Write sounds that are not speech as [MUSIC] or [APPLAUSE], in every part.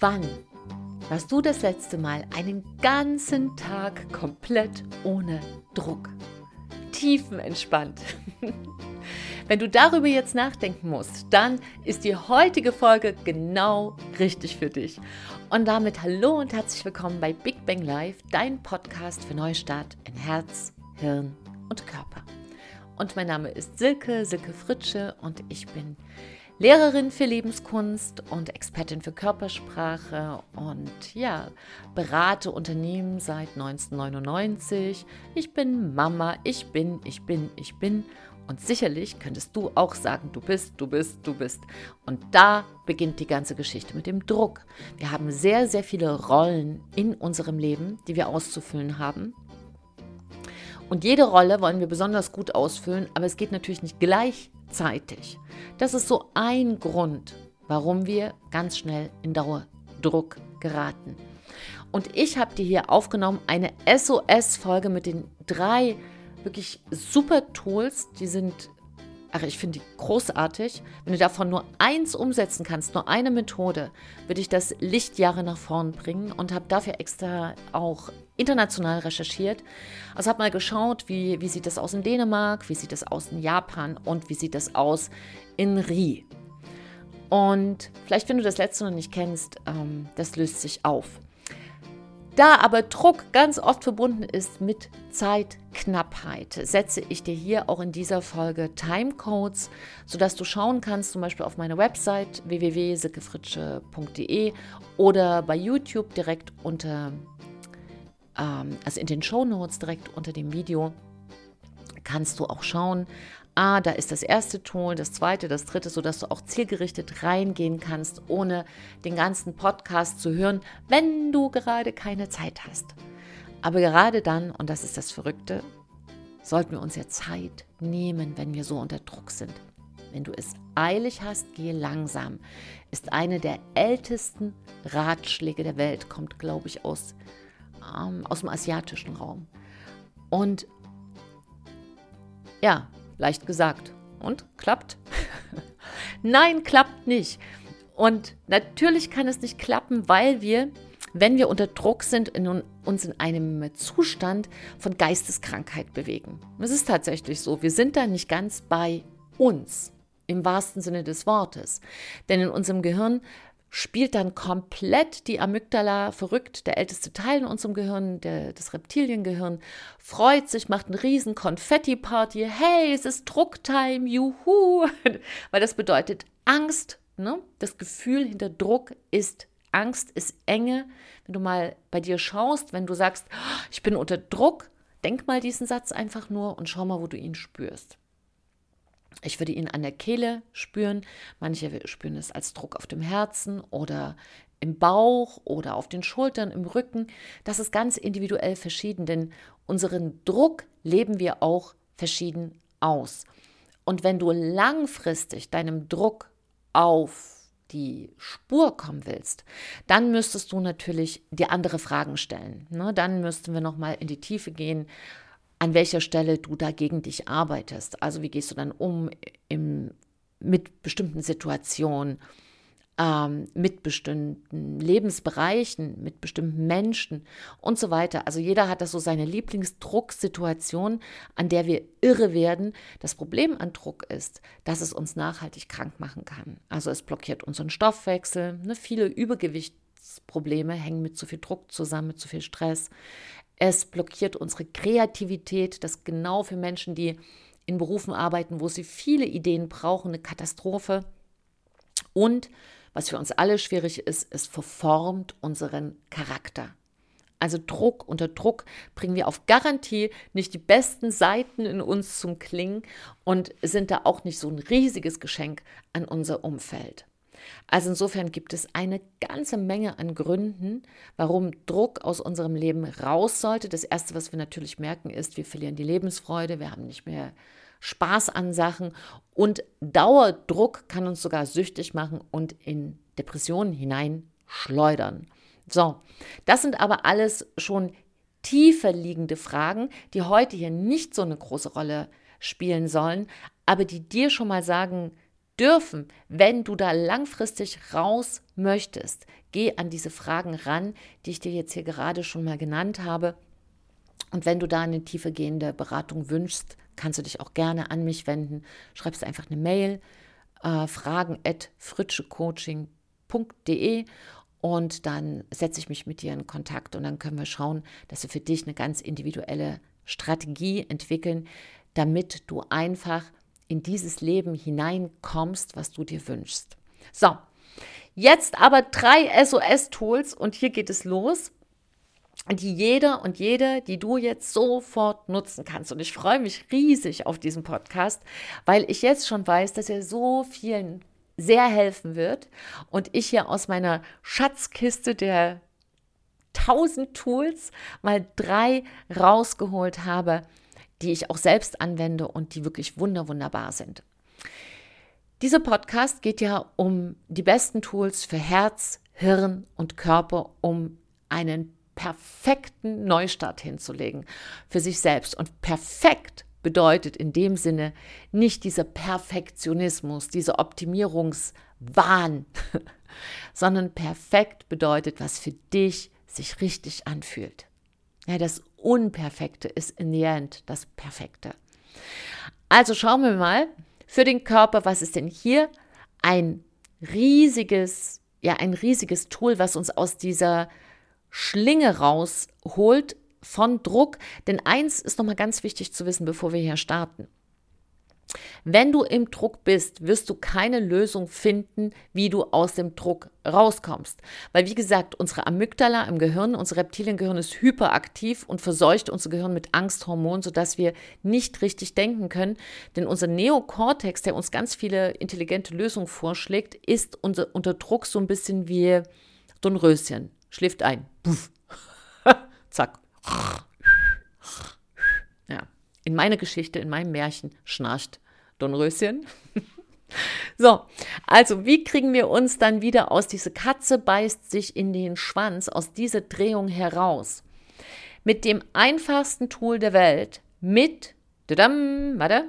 Wann warst du das letzte Mal einen ganzen Tag komplett ohne Druck? Tiefenentspannt. [LAUGHS] Wenn du darüber jetzt nachdenken musst, dann ist die heutige Folge genau richtig für dich. Und damit hallo und herzlich willkommen bei Big Bang Live, dein Podcast für Neustart in Herz, Hirn und Körper. Und mein Name ist Silke, Silke Fritsche und ich bin Lehrerin für Lebenskunst und Expertin für Körpersprache und ja, berate Unternehmen seit 1999. Ich bin Mama, ich bin, ich bin, ich bin. Und sicherlich könntest du auch sagen, du bist, du bist, du bist. Und da beginnt die ganze Geschichte mit dem Druck. Wir haben sehr, sehr viele Rollen in unserem Leben, die wir auszufüllen haben. Und jede Rolle wollen wir besonders gut ausfüllen, aber es geht natürlich nicht gleichzeitig. Das ist so ein Grund, warum wir ganz schnell in Dauerdruck geraten. Und ich habe dir hier aufgenommen eine SOS-Folge mit den drei wirklich super Tools. Die sind, ach, ich finde die großartig. Wenn du davon nur eins umsetzen kannst, nur eine Methode, würde ich das Lichtjahre nach vorn bringen und habe dafür extra auch international recherchiert. Also habe mal geschaut, wie, wie sieht das aus in Dänemark, wie sieht das aus in Japan und wie sieht das aus in Rie. Und vielleicht, wenn du das letzte noch nicht kennst, ähm, das löst sich auf. Da aber Druck ganz oft verbunden ist mit Zeitknappheit, setze ich dir hier auch in dieser Folge Timecodes, sodass du schauen kannst, zum Beispiel auf meiner Website www.sickefritsche.de oder bei YouTube direkt unter ähm, also in den Show Notes direkt unter dem Video, kannst du auch schauen, ah, da ist das erste Tool, das zweite, das dritte, sodass du auch zielgerichtet reingehen kannst, ohne den ganzen Podcast zu hören, wenn du gerade keine Zeit hast. Aber gerade dann, und das ist das Verrückte, sollten wir uns ja Zeit nehmen, wenn wir so unter Druck sind. Wenn du es eilig hast, gehe langsam, ist eine der ältesten Ratschläge der Welt, kommt, glaube ich, aus ähm, aus dem asiatischen Raum. Und ja, leicht gesagt. Und klappt? [LAUGHS] Nein, klappt nicht. Und natürlich kann es nicht klappen, weil wir, wenn wir unter Druck sind, in uns in einem Zustand von Geisteskrankheit bewegen. Es ist tatsächlich so, wir sind da nicht ganz bei uns im wahrsten Sinne des Wortes. Denn in unserem Gehirn spielt dann komplett die Amygdala verrückt, der älteste Teil in unserem Gehirn, der, das Reptiliengehirn, freut sich, macht eine riesen Konfetti-Party. Hey, es ist Drucktime, juhu! [LAUGHS] Weil das bedeutet Angst. Ne? Das Gefühl hinter Druck ist Angst, ist Enge. Wenn du mal bei dir schaust, wenn du sagst, ich bin unter Druck, denk mal diesen Satz einfach nur und schau mal, wo du ihn spürst. Ich würde ihn an der Kehle spüren. Manche spüren es als Druck auf dem Herzen oder im Bauch oder auf den Schultern, im Rücken. Das ist ganz individuell verschieden, denn unseren Druck leben wir auch verschieden aus. Und wenn du langfristig deinem Druck auf die Spur kommen willst, dann müsstest du natürlich dir andere Fragen stellen. Ne? Dann müssten wir nochmal in die Tiefe gehen an welcher Stelle du dagegen dich arbeitest. Also wie gehst du dann um im, mit bestimmten Situationen, ähm, mit bestimmten Lebensbereichen, mit bestimmten Menschen und so weiter. Also jeder hat das so seine Lieblingsdrucksituation, an der wir irre werden. Das Problem an Druck ist, dass es uns nachhaltig krank machen kann. Also es blockiert unseren Stoffwechsel. Ne? Viele Übergewichtsprobleme hängen mit zu viel Druck zusammen, mit zu viel Stress. Es blockiert unsere Kreativität, das genau für Menschen, die in Berufen arbeiten, wo sie viele Ideen brauchen, eine Katastrophe. Und was für uns alle schwierig ist, es verformt unseren Charakter. Also Druck, unter Druck bringen wir auf Garantie nicht die besten Seiten in uns zum Klingen und sind da auch nicht so ein riesiges Geschenk an unser Umfeld. Also insofern gibt es eine ganze Menge an Gründen, warum Druck aus unserem Leben raus sollte. Das Erste, was wir natürlich merken, ist, wir verlieren die Lebensfreude, wir haben nicht mehr Spaß an Sachen und Dauerdruck kann uns sogar süchtig machen und in Depressionen hineinschleudern. So, das sind aber alles schon tiefer liegende Fragen, die heute hier nicht so eine große Rolle spielen sollen, aber die dir schon mal sagen dürfen, wenn du da langfristig raus möchtest, geh an diese Fragen ran, die ich dir jetzt hier gerade schon mal genannt habe. Und wenn du da eine tiefergehende Beratung wünschst, kannst du dich auch gerne an mich wenden. Schreibst einfach eine Mail, äh, fragen at fritschecoaching.de und dann setze ich mich mit dir in Kontakt und dann können wir schauen, dass wir für dich eine ganz individuelle Strategie entwickeln, damit du einfach in dieses Leben hineinkommst, was du dir wünschst. So, jetzt aber drei SOS-Tools und hier geht es los die jeder und jede, die du jetzt sofort nutzen kannst. Und ich freue mich riesig auf diesen Podcast, weil ich jetzt schon weiß, dass er so vielen sehr helfen wird und ich hier aus meiner Schatzkiste der 1000 Tools mal drei rausgeholt habe, die ich auch selbst anwende und die wirklich wunder wunderbar sind. Dieser Podcast geht ja um die besten Tools für Herz, Hirn und Körper, um einen perfekten Neustart hinzulegen für sich selbst. Und perfekt bedeutet in dem Sinne nicht dieser Perfektionismus, dieser Optimierungswahn, [LAUGHS] sondern perfekt bedeutet, was für dich sich richtig anfühlt. Ja, das Unperfekte ist in the end das Perfekte. Also schauen wir mal für den Körper, was ist denn hier ein riesiges, ja, ein riesiges Tool, was uns aus dieser Schlinge rausholt von Druck. Denn eins ist nochmal ganz wichtig zu wissen, bevor wir hier starten. Wenn du im Druck bist, wirst du keine Lösung finden, wie du aus dem Druck rauskommst. Weil, wie gesagt, unsere Amygdala im Gehirn, unser Reptiliengehirn ist hyperaktiv und verseucht unser Gehirn mit Angsthormonen, sodass wir nicht richtig denken können. Denn unser Neokortex, der uns ganz viele intelligente Lösungen vorschlägt, ist unser, unter Druck so ein bisschen wie so ein Röschen schläft ein. Puff. [LAUGHS] Zack. In meiner Geschichte, in meinem Märchen schnarcht Dornröschen. [LAUGHS] so, also wie kriegen wir uns dann wieder aus dieser Katze beißt sich in den Schwanz, aus dieser Drehung heraus? Mit dem einfachsten Tool der Welt, mit, dadam, warte,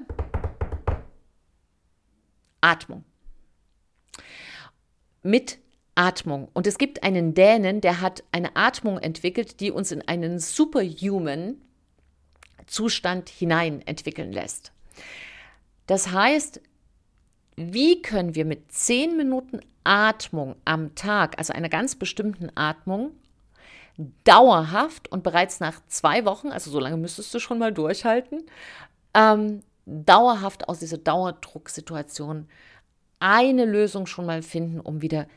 Atmung. Mit Atmung. Und es gibt einen Dänen, der hat eine Atmung entwickelt, die uns in einen superhuman Zustand hinein entwickeln lässt. Das heißt, wie können wir mit zehn Minuten Atmung am Tag, also einer ganz bestimmten Atmung, dauerhaft und bereits nach zwei Wochen, also so lange müsstest du schon mal durchhalten, ähm, dauerhaft aus dieser Dauerdrucksituation eine Lösung schon mal finden, um wieder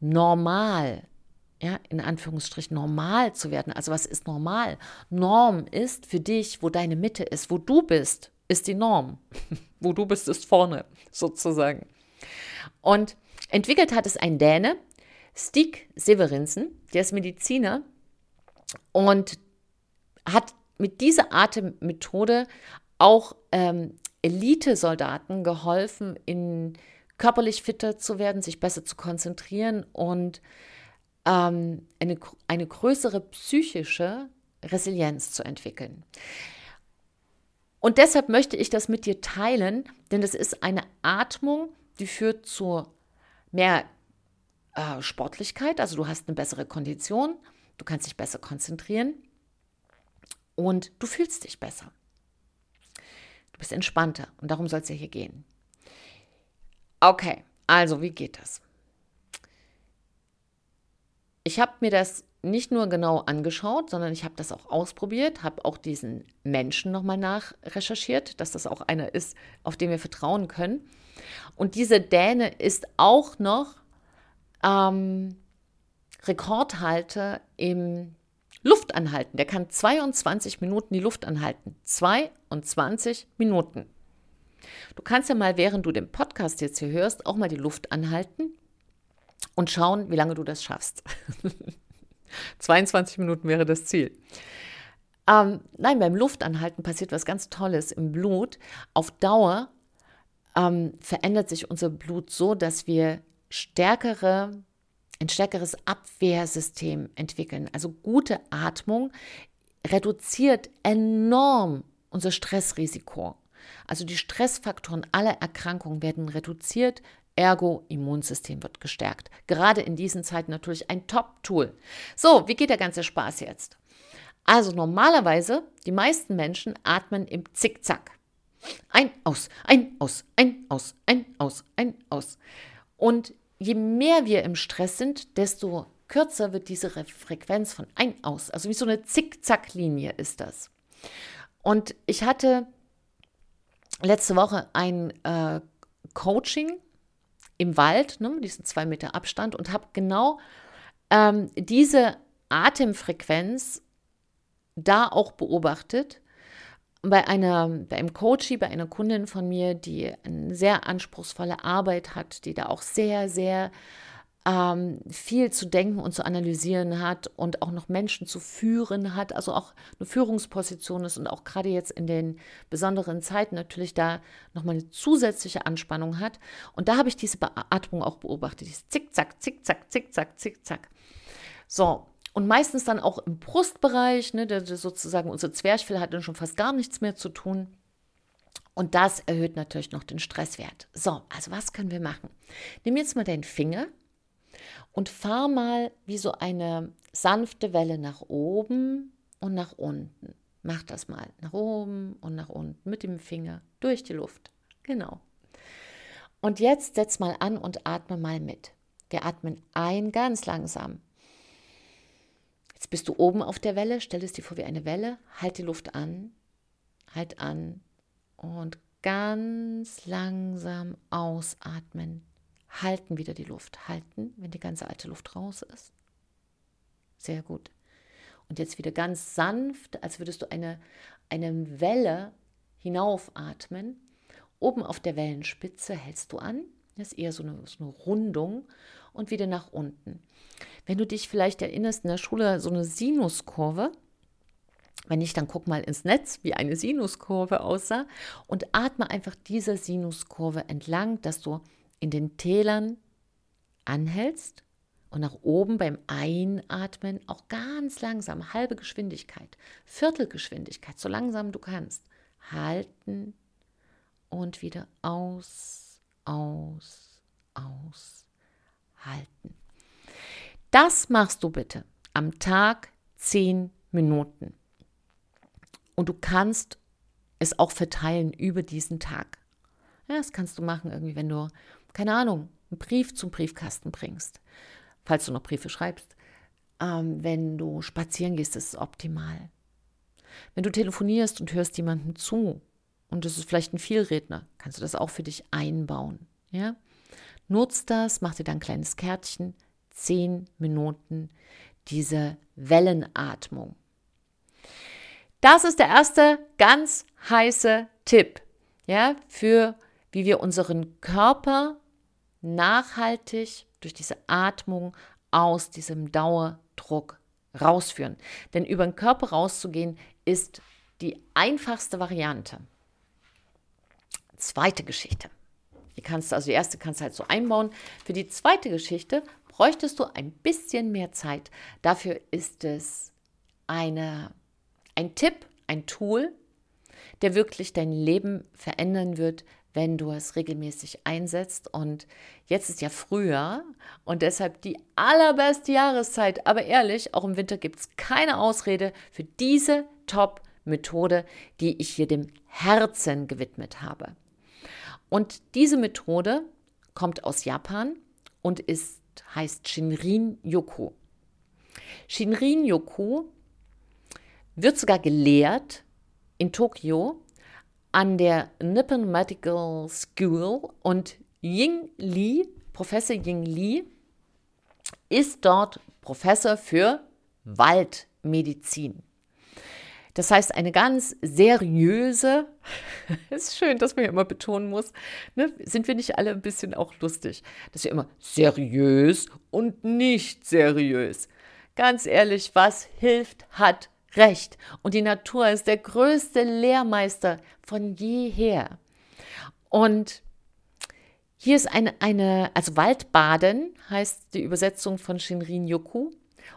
normal, ja, in Anführungsstrichen normal zu werden. Also was ist normal? Norm ist für dich, wo deine Mitte ist, wo du bist, ist die Norm. [LAUGHS] wo du bist, ist vorne, sozusagen. Und entwickelt hat es ein Däne, Stig Severinsen, der ist Mediziner und hat mit dieser Atemmethode auch ähm, Elitesoldaten geholfen, in körperlich fitter zu werden, sich besser zu konzentrieren und ähm, eine, eine größere psychische Resilienz zu entwickeln. Und deshalb möchte ich das mit dir teilen, denn es ist eine Atmung, die führt zu mehr äh, Sportlichkeit, also du hast eine bessere Kondition, du kannst dich besser konzentrieren und du fühlst dich besser. Du bist entspannter und darum soll es ja hier gehen. Okay, also wie geht das? Ich habe mir das nicht nur genau angeschaut, sondern ich habe das auch ausprobiert, habe auch diesen Menschen nochmal nachrecherchiert, dass das auch einer ist, auf den wir vertrauen können. Und diese Däne ist auch noch ähm, Rekordhalter im Luftanhalten. Der kann 22 Minuten die Luft anhalten. 22 Minuten. Du kannst ja mal, während du den Podcast jetzt hier hörst, auch mal die Luft anhalten und schauen, wie lange du das schaffst. [LAUGHS] 22 Minuten wäre das Ziel. Ähm, nein, beim Luftanhalten passiert was ganz Tolles im Blut. Auf Dauer ähm, verändert sich unser Blut so, dass wir stärkere, ein stärkeres Abwehrsystem entwickeln. Also gute Atmung reduziert enorm unser Stressrisiko. Also die Stressfaktoren aller Erkrankungen werden reduziert, ergo Immunsystem wird gestärkt. Gerade in diesen Zeiten natürlich ein Top-Tool. So, wie geht der ganze Spaß jetzt? Also normalerweise, die meisten Menschen atmen im Zickzack. Ein, aus, ein, aus, ein, aus, ein, aus, ein, aus. Und je mehr wir im Stress sind, desto kürzer wird diese Frequenz von ein, aus. Also wie so eine Zickzacklinie ist das. Und ich hatte letzte Woche ein äh, Coaching im Wald, ne, diesen zwei Meter Abstand, und habe genau ähm, diese Atemfrequenz da auch beobachtet. Bei, einer, bei einem Coachie, bei einer Kundin von mir, die eine sehr anspruchsvolle Arbeit hat, die da auch sehr, sehr ähm, viel zu denken und zu analysieren hat und auch noch Menschen zu führen hat, also auch eine Führungsposition ist und auch gerade jetzt in den besonderen Zeiten natürlich da nochmal eine zusätzliche Anspannung hat. Und da habe ich diese Beatmung auch beobachtet, dieses Zickzack, Zickzack, Zickzack, Zickzack. So, und meistens dann auch im Brustbereich, ne, der, der sozusagen unser Zwerchfell hat dann schon fast gar nichts mehr zu tun. Und das erhöht natürlich noch den Stresswert. So, also was können wir machen? Nimm jetzt mal deinen Finger und fahr mal wie so eine sanfte Welle nach oben und nach unten. Mach das mal nach oben und nach unten mit dem Finger durch die Luft. Genau. Und jetzt setz mal an und atme mal mit. Wir atmen ein ganz langsam. Jetzt bist du oben auf der Welle, stell es dir vor wie eine Welle, halt die Luft an, halt an und ganz langsam ausatmen halten wieder die Luft. Halten, wenn die ganze alte Luft raus ist. Sehr gut. Und jetzt wieder ganz sanft, als würdest du eine, eine Welle hinaufatmen. Oben auf der Wellenspitze hältst du an. Das ist eher so eine, so eine Rundung und wieder nach unten. Wenn du dich vielleicht erinnerst, in der Schule so eine Sinuskurve, wenn nicht, dann guck mal ins Netz, wie eine Sinuskurve aussah und atme einfach dieser Sinuskurve entlang, dass du in den Tälern anhältst und nach oben beim Einatmen auch ganz langsam, halbe Geschwindigkeit, Viertelgeschwindigkeit, so langsam du kannst, halten und wieder aus, aus, aus, halten. Das machst du bitte am Tag zehn Minuten. Und du kannst es auch verteilen über diesen Tag. Ja, das kannst du machen, irgendwie, wenn du keine Ahnung, einen Brief zum Briefkasten bringst, falls du noch Briefe schreibst. Ähm, wenn du spazieren gehst, ist es optimal. Wenn du telefonierst und hörst jemandem zu und es ist vielleicht ein Vielredner, kannst du das auch für dich einbauen. Ja? Nutz das, mach dir dann ein kleines Kärtchen, zehn Minuten diese Wellenatmung. Das ist der erste ganz heiße Tipp, ja, für wie wir unseren Körper nachhaltig durch diese Atmung aus diesem Dauerdruck rausführen. Denn über den Körper rauszugehen ist die einfachste Variante. Zweite Geschichte. Die kannst du, also die erste kannst du halt so einbauen. Für die zweite Geschichte bräuchtest du ein bisschen mehr Zeit. Dafür ist es eine, ein Tipp, ein Tool, der wirklich dein Leben verändern wird, wenn du es regelmäßig einsetzt. Und jetzt ist ja Frühjahr und deshalb die allerbeste Jahreszeit. Aber ehrlich, auch im Winter gibt es keine Ausrede für diese Top-Methode, die ich hier dem Herzen gewidmet habe. Und diese Methode kommt aus Japan und ist, heißt Shinrin Yoku. Shinrin Yoku wird sogar gelehrt in Tokio an der Nippon Medical School und Ying Li, Professor Ying Li, ist dort Professor für Waldmedizin. Das heißt, eine ganz seriöse, [LAUGHS] ist schön, dass man ja immer betonen muss, ne, sind wir nicht alle ein bisschen auch lustig, dass wir immer seriös und nicht seriös. Ganz ehrlich, was hilft, hat recht. Und die Natur ist der größte Lehrmeister von jeher. Und hier ist eine, eine, also Waldbaden heißt die Übersetzung von Shinrin Yoku.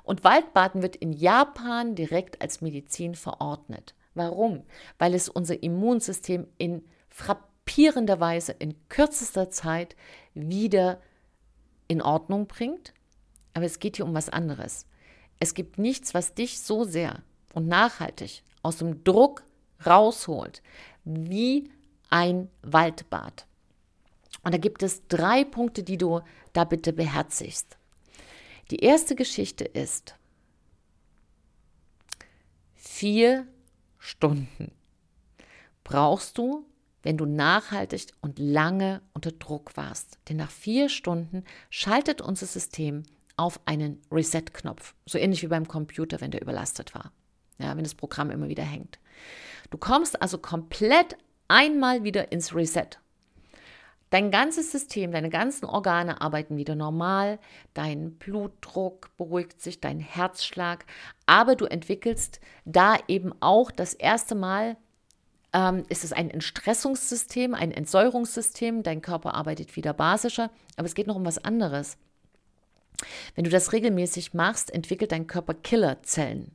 Und Waldbaden wird in Japan direkt als Medizin verordnet. Warum? Weil es unser Immunsystem in frappierenderweise in kürzester Zeit wieder in Ordnung bringt. Aber es geht hier um was anderes. Es gibt nichts, was dich so sehr und nachhaltig aus dem Druck rausholt, wie ein Waldbad. Und da gibt es drei Punkte, die du da bitte beherzigst. Die erste Geschichte ist vier Stunden brauchst du, wenn du nachhaltig und lange unter Druck warst. Denn nach vier Stunden schaltet unser System auf einen Reset-Knopf. So ähnlich wie beim Computer, wenn der überlastet war. Ja, wenn das Programm immer wieder hängt. Du kommst also komplett einmal wieder ins Reset. Dein ganzes System, deine ganzen Organe arbeiten wieder normal, dein Blutdruck beruhigt sich, dein Herzschlag, aber du entwickelst da eben auch das erste Mal, ähm, ist es ein Entstressungssystem, ein Entsäuerungssystem, dein Körper arbeitet wieder basischer, aber es geht noch um was anderes. Wenn du das regelmäßig machst, entwickelt dein Körper Killerzellen.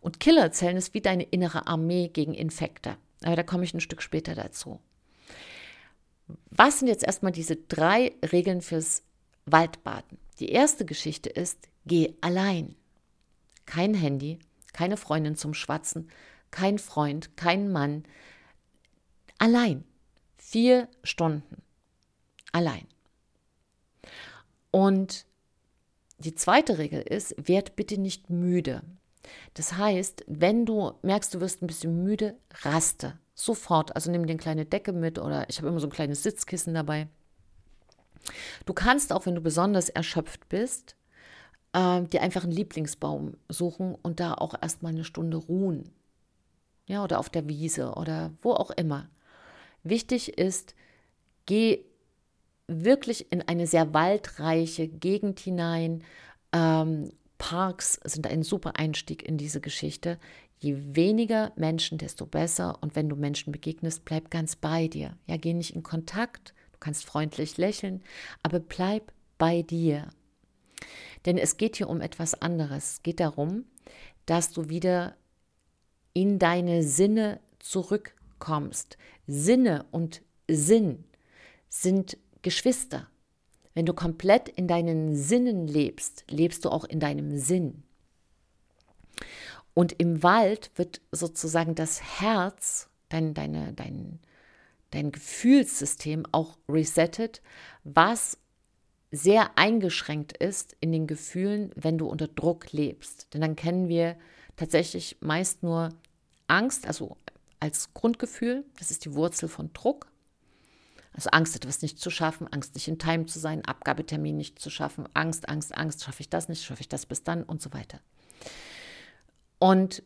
Und Killerzellen ist wie deine innere Armee gegen Infekte. Aber da komme ich ein Stück später dazu. Was sind jetzt erstmal diese drei Regeln fürs Waldbaden? Die erste Geschichte ist, geh allein. Kein Handy, keine Freundin zum Schwatzen, kein Freund, kein Mann. Allein. Vier Stunden. Allein. Und die zweite Regel ist, werd bitte nicht müde. Das heißt, wenn du merkst, du wirst ein bisschen müde, raste. Sofort. Also nimm dir eine kleine Decke mit oder ich habe immer so ein kleines Sitzkissen dabei. Du kannst auch, wenn du besonders erschöpft bist, äh, dir einfach einen Lieblingsbaum suchen und da auch erstmal eine Stunde ruhen. Ja, oder auf der Wiese oder wo auch immer. Wichtig ist, geh wirklich in eine sehr waldreiche Gegend hinein. Ähm, Parks sind ein super Einstieg in diese Geschichte. Je weniger Menschen, desto besser. Und wenn du Menschen begegnest, bleib ganz bei dir. Ja, geh nicht in Kontakt. Du kannst freundlich lächeln, aber bleib bei dir. Denn es geht hier um etwas anderes. Es geht darum, dass du wieder in deine Sinne zurückkommst. Sinne und Sinn sind Geschwister. Wenn du komplett in deinen Sinnen lebst, lebst du auch in deinem Sinn. Und im Wald wird sozusagen das Herz, dein, deine, dein, dein Gefühlssystem auch resettet, was sehr eingeschränkt ist in den Gefühlen, wenn du unter Druck lebst. Denn dann kennen wir tatsächlich meist nur Angst, also als Grundgefühl, das ist die Wurzel von Druck. Also Angst, etwas nicht zu schaffen, Angst, nicht in Time zu sein, Abgabetermin nicht zu schaffen, Angst, Angst, Angst, schaffe ich das nicht, schaffe ich das bis dann und so weiter. Und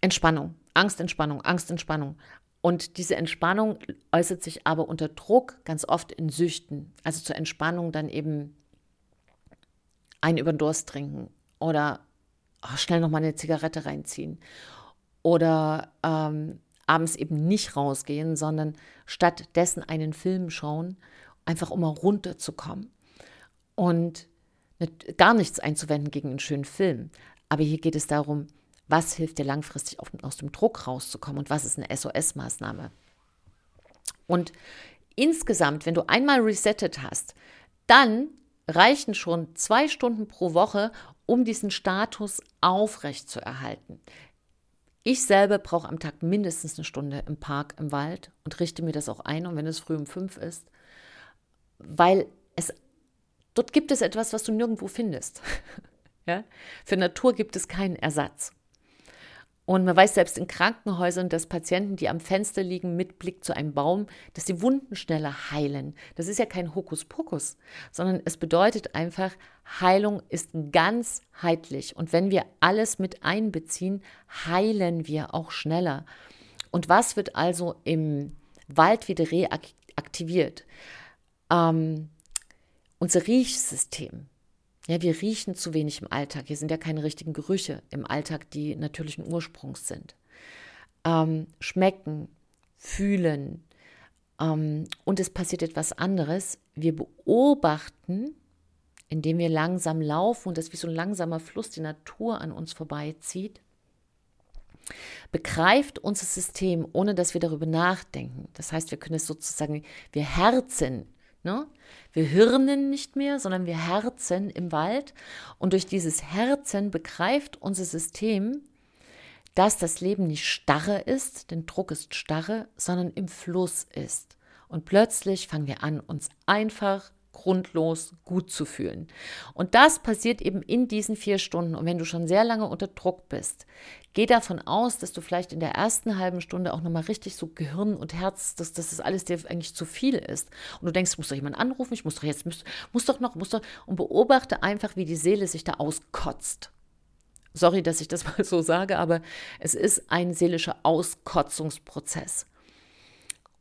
Entspannung, Angst, Entspannung, Angst, Entspannung. Und diese Entspannung äußert sich aber unter Druck ganz oft in Süchten. Also zur Entspannung dann eben einen über den Durst trinken oder oh, schnell nochmal eine Zigarette reinziehen oder ähm, abends eben nicht rausgehen, sondern stattdessen einen Film schauen, einfach um mal runterzukommen und gar nichts einzuwenden gegen einen schönen Film. Aber hier geht es darum, was hilft dir langfristig aus dem Druck rauszukommen und was ist eine SOS-Maßnahme. Und insgesamt, wenn du einmal resettet hast, dann reichen schon zwei Stunden pro Woche, um diesen Status aufrechtzuerhalten. Ich selber brauche am Tag mindestens eine Stunde im Park, im Wald und richte mir das auch ein, und wenn es früh um fünf ist, weil es dort gibt es etwas, was du nirgendwo findest. [LAUGHS] Ja? Für Natur gibt es keinen Ersatz. Und man weiß selbst in Krankenhäusern, dass Patienten, die am Fenster liegen mit Blick zu einem Baum, dass die Wunden schneller heilen. Das ist ja kein Hokuspokus, sondern es bedeutet einfach, Heilung ist ganzheitlich. Und wenn wir alles mit einbeziehen, heilen wir auch schneller. Und was wird also im Wald wieder reaktiviert? Ähm, unser Riechsystem. Ja, wir riechen zu wenig im Alltag. Hier sind ja keine richtigen Gerüche im Alltag, die natürlichen Ursprungs sind. Ähm, schmecken, fühlen. Ähm, und es passiert etwas anderes. Wir beobachten, indem wir langsam laufen und das wie so ein langsamer Fluss die Natur an uns vorbeizieht, begreift unser System, ohne dass wir darüber nachdenken. Das heißt, wir können es sozusagen, wir herzen. Ne? Wir hirnen nicht mehr, sondern wir herzen im Wald. Und durch dieses Herzen begreift unser System, dass das Leben nicht starre ist, denn Druck ist starre, sondern im Fluss ist. Und plötzlich fangen wir an, uns einfach grundlos gut zu fühlen. Und das passiert eben in diesen vier Stunden. Und wenn du schon sehr lange unter Druck bist, geh davon aus, dass du vielleicht in der ersten halben Stunde auch nochmal richtig so Gehirn und Herz, dass, dass das alles dir eigentlich zu viel ist. Und du denkst, muss doch jemand anrufen, ich muss doch jetzt, muss, muss doch noch, muss doch. Und beobachte einfach, wie die Seele sich da auskotzt. Sorry, dass ich das [LAUGHS] mal so sage, aber es ist ein seelischer Auskotzungsprozess.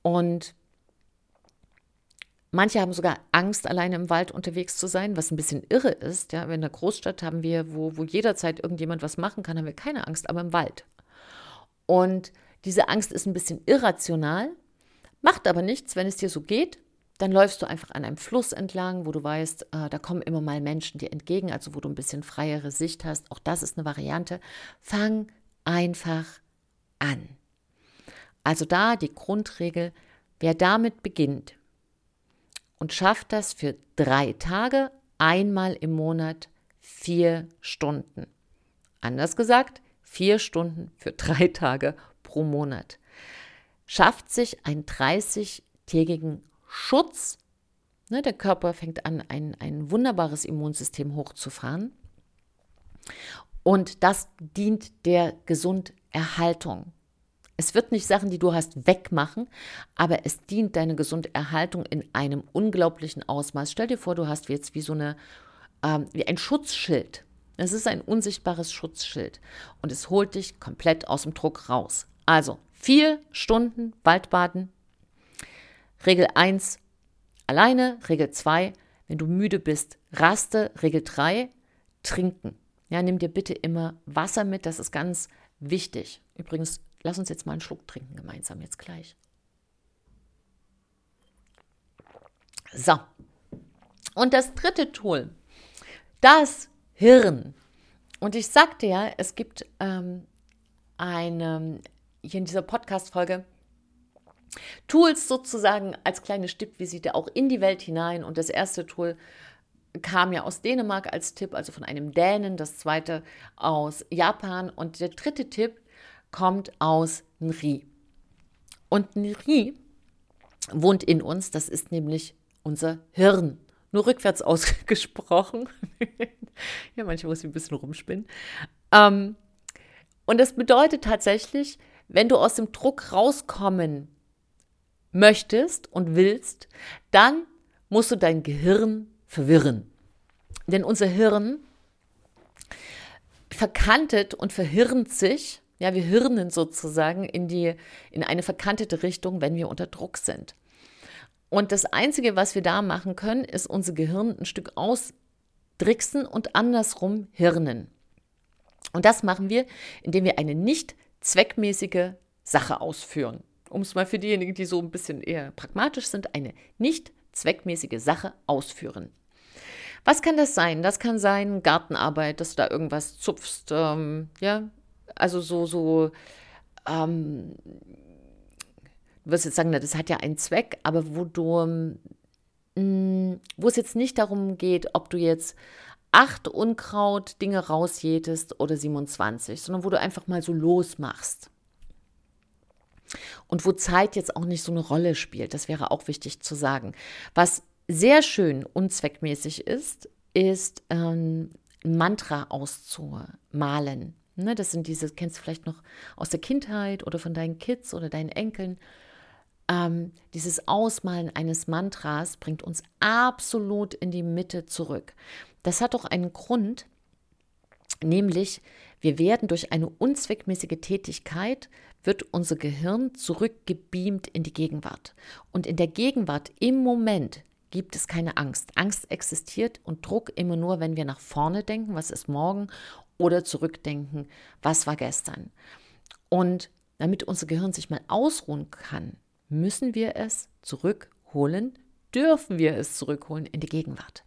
Und Manche haben sogar Angst, alleine im Wald unterwegs zu sein, was ein bisschen irre ist. Ja, in der Großstadt haben wir, wo, wo jederzeit irgendjemand was machen kann, haben wir keine Angst, aber im Wald. Und diese Angst ist ein bisschen irrational, macht aber nichts, wenn es dir so geht. Dann läufst du einfach an einem Fluss entlang, wo du weißt, äh, da kommen immer mal Menschen dir entgegen, also wo du ein bisschen freiere Sicht hast. Auch das ist eine Variante. Fang einfach an. Also da die Grundregel, wer damit beginnt, und schafft das für drei Tage, einmal im Monat vier Stunden. Anders gesagt, vier Stunden für drei Tage pro Monat. Schafft sich einen 30-tägigen Schutz. Ne, der Körper fängt an, ein, ein wunderbares Immunsystem hochzufahren. Und das dient der Gesunderhaltung. Es wird nicht Sachen, die du hast, wegmachen, aber es dient deiner Gesunderhaltung in einem unglaublichen Ausmaß. Stell dir vor, du hast jetzt wie so eine, ähm, wie ein Schutzschild. Es ist ein unsichtbares Schutzschild und es holt dich komplett aus dem Druck raus. Also vier Stunden Waldbaden. Regel 1 alleine. Regel 2, wenn du müde bist, raste. Regel 3, trinken. Ja, nimm dir bitte immer Wasser mit, das ist ganz wichtig. Übrigens, Lass uns jetzt mal einen Schluck trinken gemeinsam jetzt gleich. So. Und das dritte Tool, das Hirn. Und ich sagte ja, es gibt ähm, eine, hier in dieser Podcast-Folge, Tools sozusagen als kleine Stippvisite auch in die Welt hinein. Und das erste Tool kam ja aus Dänemark als Tipp, also von einem Dänen, das zweite aus Japan. Und der dritte Tipp kommt aus Nri. Und Nri wohnt in uns, das ist nämlich unser Hirn. Nur rückwärts [LAUGHS] ausgesprochen. [LAUGHS] ja, manchmal muss ich ein bisschen rumspinnen. Ähm, und das bedeutet tatsächlich, wenn du aus dem Druck rauskommen möchtest und willst, dann musst du dein Gehirn verwirren. Denn unser Hirn verkantet und verhirnt sich ja, wir hirnen sozusagen in, die, in eine verkantete Richtung, wenn wir unter Druck sind. Und das Einzige, was wir da machen können, ist unser Gehirn ein Stück ausdricksen und andersrum hirnen. Und das machen wir, indem wir eine nicht zweckmäßige Sache ausführen. Um es mal für diejenigen, die so ein bisschen eher pragmatisch sind, eine nicht zweckmäßige Sache ausführen. Was kann das sein? Das kann sein Gartenarbeit, dass du da irgendwas zupfst, ähm, ja, also so, so, ähm, du wirst jetzt sagen, das hat ja einen Zweck, aber wo du, mh, mm, wo es jetzt nicht darum geht, ob du jetzt acht Unkraut-Dinge rausjätest oder 27, sondern wo du einfach mal so losmachst. Und wo Zeit jetzt auch nicht so eine Rolle spielt, das wäre auch wichtig zu sagen. Was sehr schön unzweckmäßig ist, ist ähm, Mantra auszumalen. Ne, das sind diese, kennst du vielleicht noch aus der Kindheit oder von deinen Kids oder deinen Enkeln. Ähm, dieses Ausmalen eines Mantras bringt uns absolut in die Mitte zurück. Das hat doch einen Grund, nämlich wir werden durch eine unzweckmäßige Tätigkeit, wird unser Gehirn zurückgebeamt in die Gegenwart. Und in der Gegenwart, im Moment, gibt es keine Angst. Angst existiert und Druck immer nur, wenn wir nach vorne denken, was ist morgen, oder zurückdenken, was war gestern. Und damit unser Gehirn sich mal ausruhen kann, müssen wir es zurückholen, dürfen wir es zurückholen in die Gegenwart.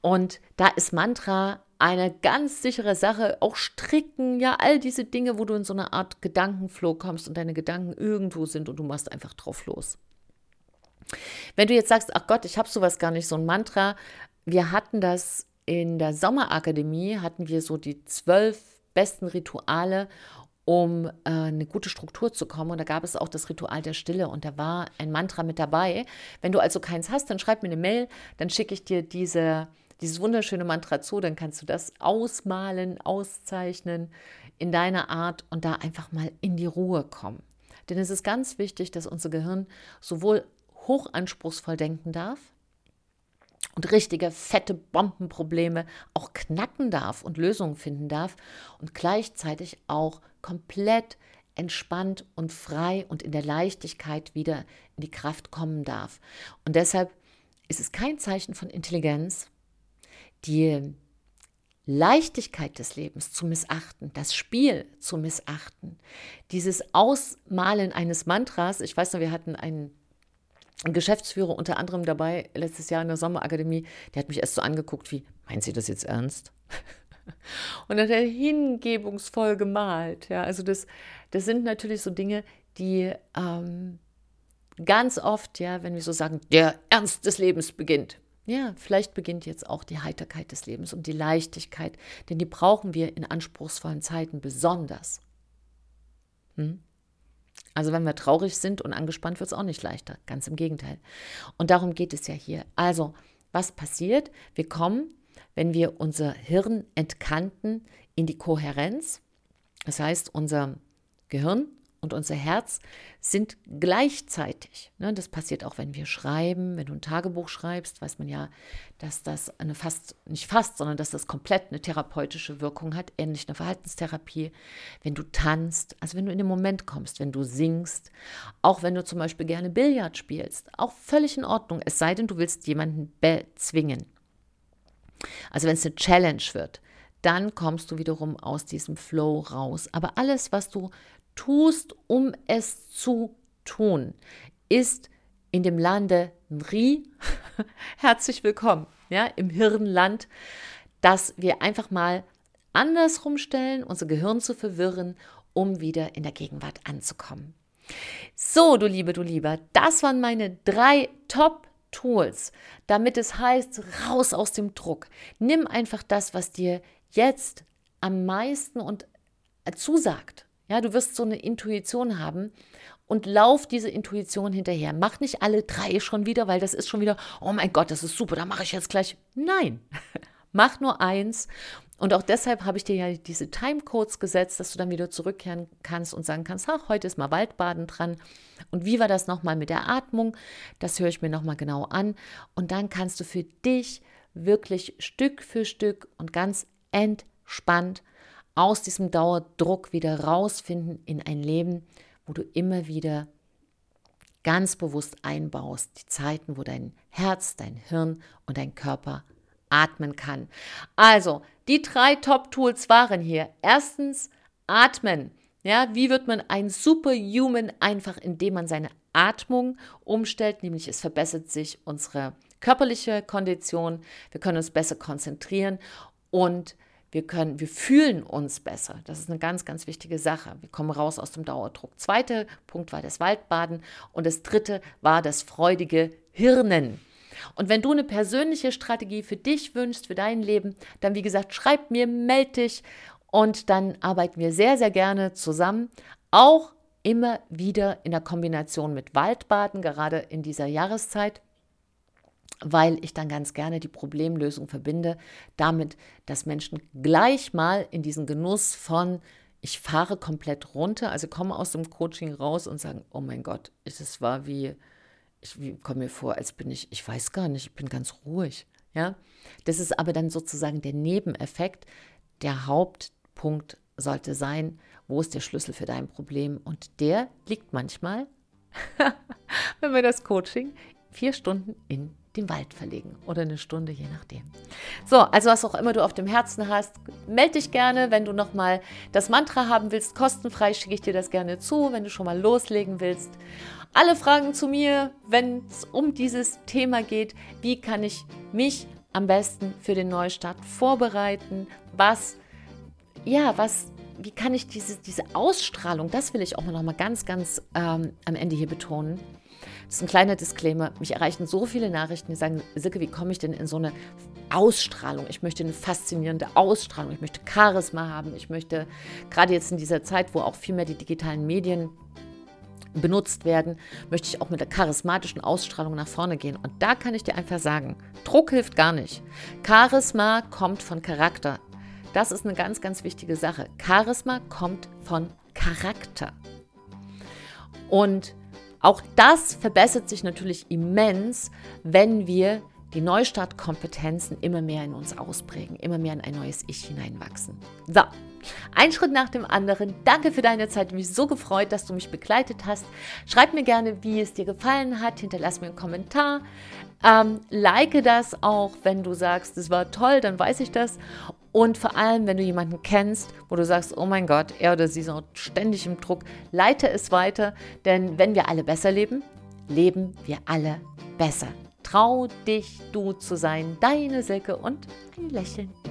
Und da ist Mantra eine ganz sichere Sache. Auch stricken, ja, all diese Dinge, wo du in so eine Art Gedankenflow kommst und deine Gedanken irgendwo sind und du machst einfach drauf los. Wenn du jetzt sagst, ach Gott, ich habe sowas gar nicht, so ein Mantra, wir hatten das in der Sommerakademie, hatten wir so die zwölf besten Rituale um äh, eine gute Struktur zu kommen. Und da gab es auch das Ritual der Stille und da war ein Mantra mit dabei. Wenn du also keins hast, dann schreib mir eine Mail, dann schicke ich dir diese, dieses wunderschöne Mantra zu, dann kannst du das ausmalen, auszeichnen in deiner Art und da einfach mal in die Ruhe kommen. Denn es ist ganz wichtig, dass unser Gehirn sowohl hochanspruchsvoll denken darf, und richtige fette Bombenprobleme auch knacken darf und Lösungen finden darf und gleichzeitig auch komplett entspannt und frei und in der Leichtigkeit wieder in die Kraft kommen darf. Und deshalb ist es kein Zeichen von Intelligenz, die Leichtigkeit des Lebens zu missachten, das Spiel zu missachten, dieses Ausmalen eines Mantras. Ich weiß noch, wir hatten einen Geschäftsführer unter anderem dabei letztes Jahr in der Sommerakademie, der hat mich erst so angeguckt wie, meinen Sie das jetzt ernst? [LAUGHS] Und hat er hingebungsvoll gemalt. Ja, also das, das sind natürlich so Dinge, die ähm, ganz oft, ja, wenn wir so sagen, der Ernst des Lebens beginnt. Ja, vielleicht beginnt jetzt auch die Heiterkeit des Lebens und die Leichtigkeit, denn die brauchen wir in anspruchsvollen Zeiten besonders. Hm? Also wenn wir traurig sind und angespannt, wird es auch nicht leichter. Ganz im Gegenteil. Und darum geht es ja hier. Also, was passiert? Wir kommen, wenn wir unser Hirn entkanten, in die Kohärenz. Das heißt, unser Gehirn und unser Herz sind gleichzeitig. Ne, das passiert auch, wenn wir schreiben. Wenn du ein Tagebuch schreibst, weiß man ja, dass das eine fast, nicht fast, sondern dass das komplett eine therapeutische Wirkung hat, ähnlich eine Verhaltenstherapie. Wenn du tanzt, also wenn du in den Moment kommst, wenn du singst, auch wenn du zum Beispiel gerne Billard spielst, auch völlig in Ordnung, es sei denn, du willst jemanden bezwingen. Also wenn es eine Challenge wird, dann kommst du wiederum aus diesem Flow raus. Aber alles, was du tust, um es zu tun, ist in dem Lande Nri [LAUGHS] herzlich willkommen, ja, im Hirnland, dass wir einfach mal andersrum stellen, unser Gehirn zu verwirren, um wieder in der Gegenwart anzukommen. So, du Liebe, du Lieber, das waren meine drei Top-Tools, damit es heißt, raus aus dem Druck. Nimm einfach das, was dir jetzt am meisten und zusagt ja, du wirst so eine Intuition haben und lauf diese Intuition hinterher. Mach nicht alle drei schon wieder, weil das ist schon wieder, oh mein Gott, das ist super, da mache ich jetzt gleich. Nein, [LAUGHS] mach nur eins. Und auch deshalb habe ich dir ja diese Timecodes gesetzt, dass du dann wieder zurückkehren kannst und sagen kannst, ach, heute ist mal Waldbaden dran. Und wie war das nochmal mit der Atmung? Das höre ich mir nochmal genau an. Und dann kannst du für dich wirklich Stück für Stück und ganz entspannt aus diesem Dauerdruck wieder rausfinden in ein Leben, wo du immer wieder ganz bewusst einbaust, die Zeiten, wo dein Herz, dein Hirn und dein Körper atmen kann. Also, die drei Top-Tools waren hier. Erstens, atmen. Ja, wie wird man ein Superhuman einfach, indem man seine Atmung umstellt, nämlich es verbessert sich unsere körperliche Kondition, wir können uns besser konzentrieren und wir können, wir fühlen uns besser. Das ist eine ganz, ganz wichtige Sache. Wir kommen raus aus dem Dauerdruck. Zweiter Punkt war das Waldbaden und das dritte war das freudige Hirnen. Und wenn du eine persönliche Strategie für dich wünschst, für dein Leben, dann wie gesagt, schreib mir, melde dich und dann arbeiten wir sehr, sehr gerne zusammen. Auch immer wieder in der Kombination mit Waldbaden, gerade in dieser Jahreszeit weil ich dann ganz gerne die Problemlösung verbinde damit, dass Menschen gleich mal in diesen Genuss von ich fahre komplett runter, also komme aus dem Coaching raus und sagen, oh mein Gott, es war wie, ich komme mir vor, als bin ich, ich weiß gar nicht, ich bin ganz ruhig. Ja, das ist aber dann sozusagen der Nebeneffekt. Der Hauptpunkt sollte sein, wo ist der Schlüssel für dein Problem? Und der liegt manchmal, [LAUGHS] wenn wir das Coaching vier Stunden in den Wald verlegen oder eine Stunde, je nachdem. So, also was auch immer du auf dem Herzen hast, melde dich gerne, wenn du nochmal das Mantra haben willst, kostenfrei schicke ich dir das gerne zu, wenn du schon mal loslegen willst. Alle Fragen zu mir, wenn es um dieses Thema geht, wie kann ich mich am besten für den Neustart vorbereiten? Was, ja, was, wie kann ich diese, diese Ausstrahlung, das will ich auch noch mal ganz, ganz ähm, am Ende hier betonen. Das ist ein kleiner Disclaimer. Mich erreichen so viele Nachrichten, die sagen, Silke, wie komme ich denn in so eine Ausstrahlung? Ich möchte eine faszinierende Ausstrahlung. Ich möchte Charisma haben. Ich möchte, gerade jetzt in dieser Zeit, wo auch viel mehr die digitalen Medien benutzt werden, möchte ich auch mit der charismatischen Ausstrahlung nach vorne gehen. Und da kann ich dir einfach sagen, Druck hilft gar nicht. Charisma kommt von Charakter. Das ist eine ganz, ganz wichtige Sache. Charisma kommt von Charakter. Und auch das verbessert sich natürlich immens, wenn wir die Neustartkompetenzen immer mehr in uns ausprägen, immer mehr in ein neues Ich hineinwachsen. So, ein Schritt nach dem anderen. Danke für deine Zeit. Mich so gefreut, dass du mich begleitet hast. Schreib mir gerne, wie es dir gefallen hat. Hinterlass mir einen Kommentar. Ähm, like das auch, wenn du sagst, es war toll, dann weiß ich das. Und vor allem, wenn du jemanden kennst, wo du sagst, oh mein Gott, er oder sie ist ständig im Druck, leite es weiter. Denn wenn wir alle besser leben, leben wir alle besser. Trau dich, du zu sein, deine Silke und ein Lächeln.